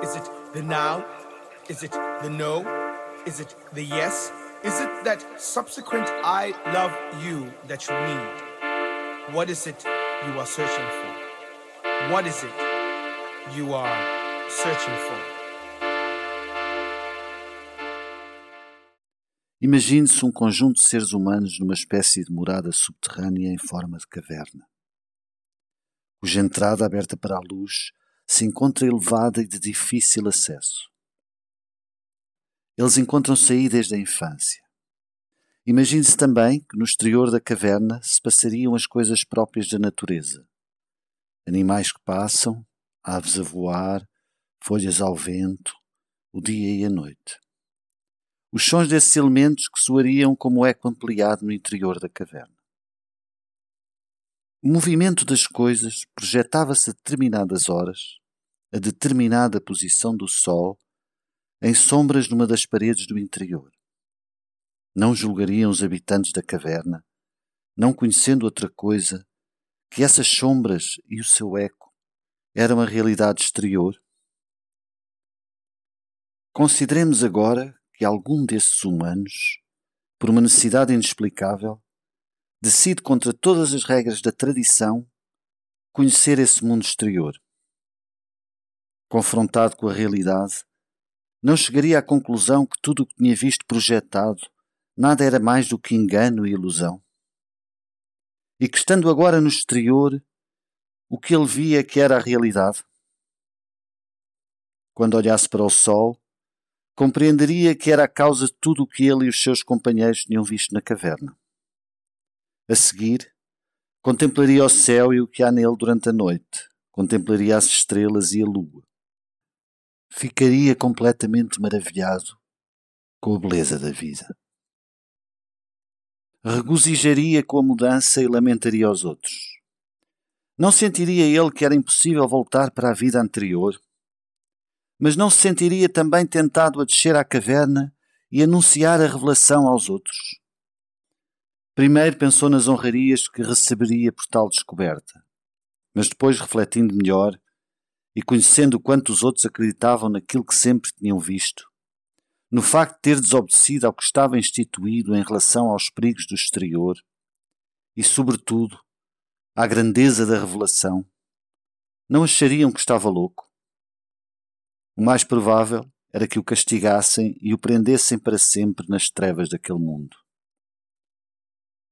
Is it the now? Is it the no? Is it the yes? Is it that subsequent I love you that you need? What is it you are searching for? What is it you are searching for? Imagine-se um conjunto de seres humanos numa espécie de morada subterrânea em forma de caverna, cuja entrada aberta para a luz se encontra elevada e de difícil acesso. Eles encontram-se aí desde a infância. Imagine-se também que no exterior da caverna se passariam as coisas próprias da natureza. Animais que passam, aves a voar, folhas ao vento, o dia e a noite os sons desses elementos que soariam como eco ampliado no interior da caverna. O movimento das coisas projetava-se a determinadas horas, a determinada posição do sol, em sombras numa das paredes do interior. Não julgariam os habitantes da caverna, não conhecendo outra coisa, que essas sombras e o seu eco eram a realidade exterior? Consideremos agora que algum desses humanos, por uma necessidade inexplicável, decide contra todas as regras da tradição conhecer esse mundo exterior. Confrontado com a realidade, não chegaria à conclusão que tudo o que tinha visto projetado nada era mais do que engano e ilusão. E que estando agora no exterior, o que ele via que era a realidade. Quando olhasse para o sol, compreenderia que era a causa de tudo o que ele e os seus companheiros tinham visto na caverna. A seguir, contemplaria o céu e o que há nele durante a noite, contemplaria as estrelas e a lua. Ficaria completamente maravilhado com a beleza da vida. Regozijaria com a mudança e lamentaria aos outros. Não sentiria ele que era impossível voltar para a vida anterior? mas não se sentiria também tentado a descer à caverna e anunciar a revelação aos outros? Primeiro pensou nas honrarias que receberia por tal descoberta, mas depois, refletindo melhor e conhecendo quanto os outros acreditavam naquilo que sempre tinham visto, no facto de ter desobedecido ao que estava instituído em relação aos perigos do exterior e, sobretudo, à grandeza da revelação, não achariam que estava louco? O mais provável era que o castigassem e o prendessem para sempre nas trevas daquele mundo.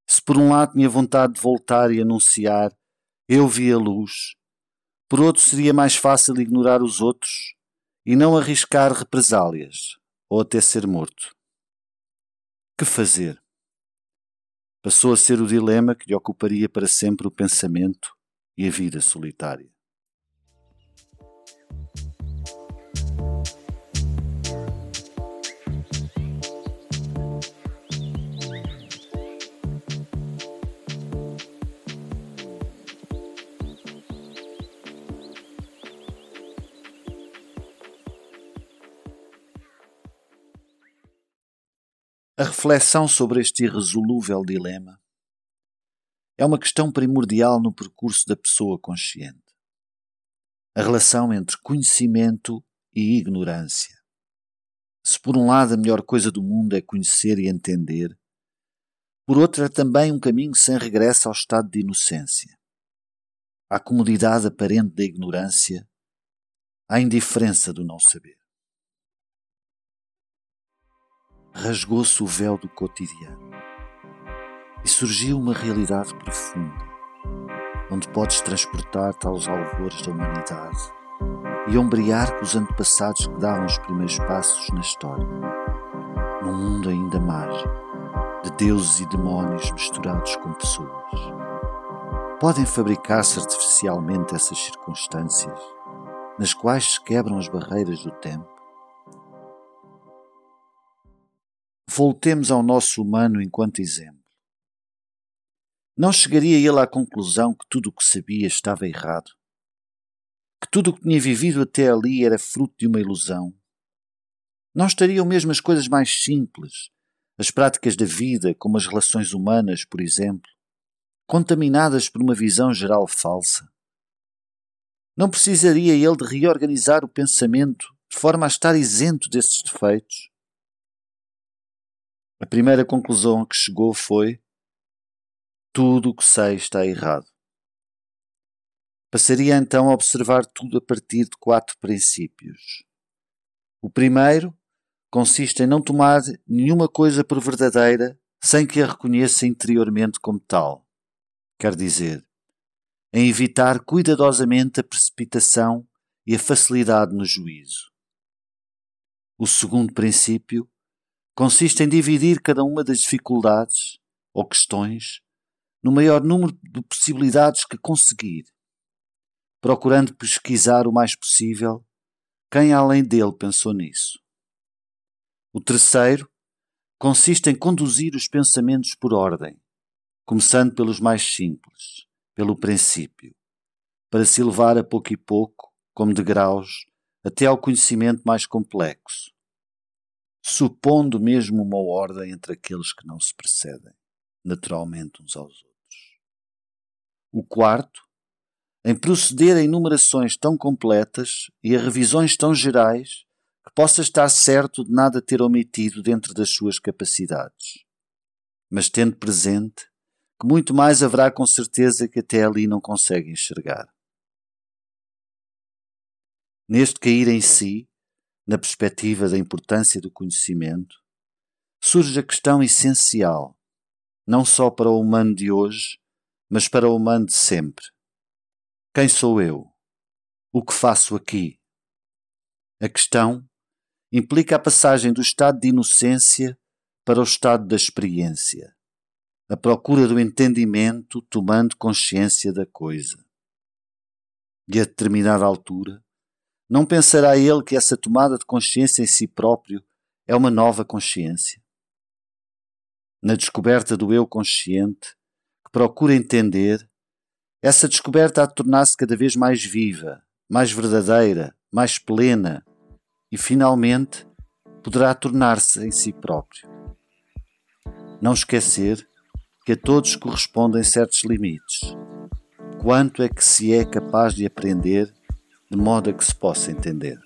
Se por um lado tinha vontade de voltar e anunciar, eu vi a luz, por outro seria mais fácil ignorar os outros e não arriscar represálias ou até ser morto. Que fazer? Passou a ser o dilema que lhe ocuparia para sempre o pensamento e a vida solitária. A reflexão sobre este irresolúvel dilema é uma questão primordial no percurso da pessoa consciente. A relação entre conhecimento e ignorância. Se por um lado a melhor coisa do mundo é conhecer e entender, por outro é também um caminho sem regresso ao estado de inocência. À comodidade aparente da ignorância, à indiferença do não saber rasgou-se o véu do cotidiano e surgiu uma realidade profunda, onde podes transportar-te aos alvores da humanidade e ombrear com os antepassados que davam os primeiros passos na história, num mundo ainda mágico, de deuses e demónios misturados com pessoas. Podem fabricar-se artificialmente essas circunstâncias, nas quais se quebram as barreiras do tempo Voltemos ao nosso humano enquanto exemplo. Não chegaria ele à conclusão que tudo o que sabia estava errado? Que tudo o que tinha vivido até ali era fruto de uma ilusão? Não estariam mesmo as coisas mais simples, as práticas da vida, como as relações humanas, por exemplo, contaminadas por uma visão geral falsa? Não precisaria ele de reorganizar o pensamento de forma a estar isento desses defeitos? A primeira conclusão a que chegou foi: tudo o que sei está errado. Passaria então a observar tudo a partir de quatro princípios. O primeiro consiste em não tomar nenhuma coisa por verdadeira sem que a reconheça interiormente como tal. Quer dizer, em evitar cuidadosamente a precipitação e a facilidade no juízo. O segundo princípio consiste em dividir cada uma das dificuldades ou questões no maior número de possibilidades que conseguir procurando pesquisar o mais possível quem além dele pensou nisso. O terceiro consiste em conduzir os pensamentos por ordem, começando pelos mais simples, pelo princípio, para se elevar a pouco e pouco, como degraus, até ao conhecimento mais complexo, supondo mesmo uma ordem entre aqueles que não se precedem, naturalmente uns aos outros. O quarto em proceder a enumerações tão completas e a revisões tão gerais que possa estar certo de nada ter omitido dentro das suas capacidades. Mas tendo presente que muito mais haverá com certeza que até ali não consegue enxergar. Neste cair em si, na perspectiva da importância do conhecimento, surge a questão essencial, não só para o humano de hoje, mas para o humano de sempre quem sou eu? O que faço aqui? A questão implica a passagem do estado de inocência para o estado da experiência, a procura do entendimento tomando consciência da coisa. E a determinada altura, não pensará ele que essa tomada de consciência em si próprio é uma nova consciência? Na descoberta do eu consciente, que procura entender, essa descoberta há de tornar-se cada vez mais viva, mais verdadeira, mais plena e, finalmente, poderá tornar-se em si próprio. Não esquecer que a todos correspondem certos limites. Quanto é que se é capaz de aprender de modo a que se possa entender?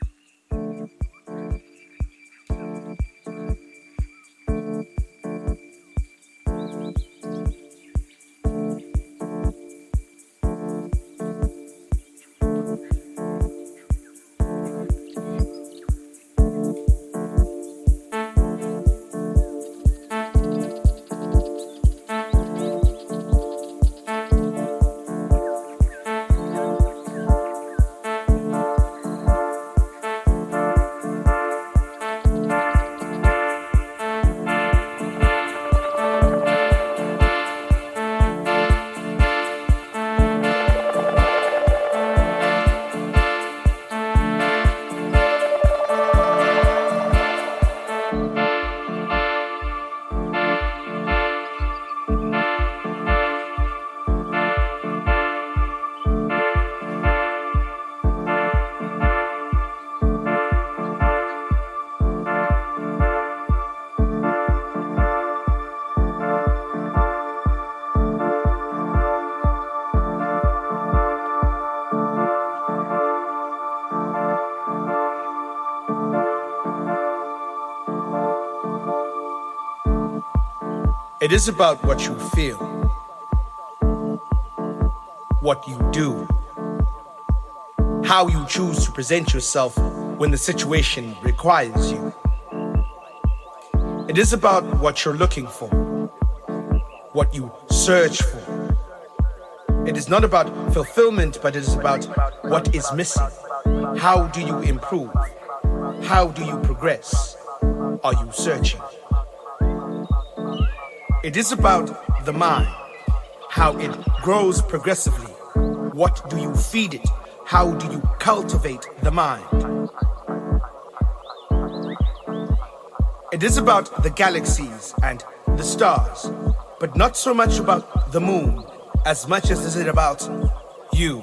It is about what you feel, what you do, how you choose to present yourself when the situation requires you. It is about what you're looking for, what you search for. It is not about fulfillment, but it is about what is missing. How do you improve? How do you progress? Are you searching? It is about the mind, how it grows progressively. What do you feed it? How do you cultivate the mind? It is about the galaxies and the stars, but not so much about the moon as much as is it about you.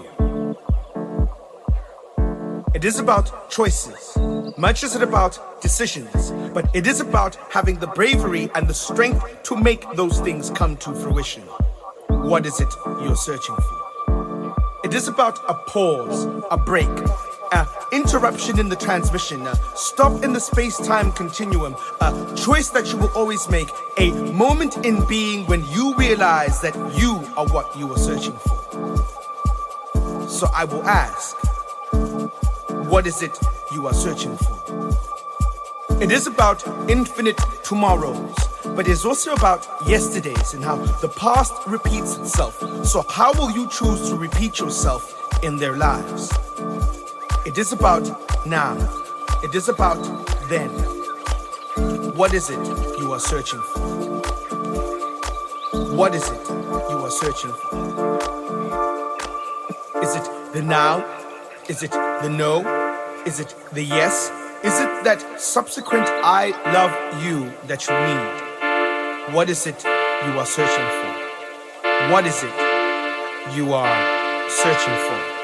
It is about choices, much is it about decisions, but it is about having the bravery and the strength to make those things come to fruition. What is it you're searching for? It is about a pause, a break, an interruption in the transmission, a stop in the space time continuum, a choice that you will always make, a moment in being when you realize that you are what you are searching for. So I will ask, what is it you are searching for? It is about infinite tomorrows, but it's also about yesterdays and how the past repeats itself. So, how will you choose to repeat yourself in their lives? It is about now, it is about then. What is it you are searching for? What is it you are searching for? Is it the now? Is it the no? Is it the yes? Is it that subsequent I love you that you need? What is it you are searching for? What is it you are searching for?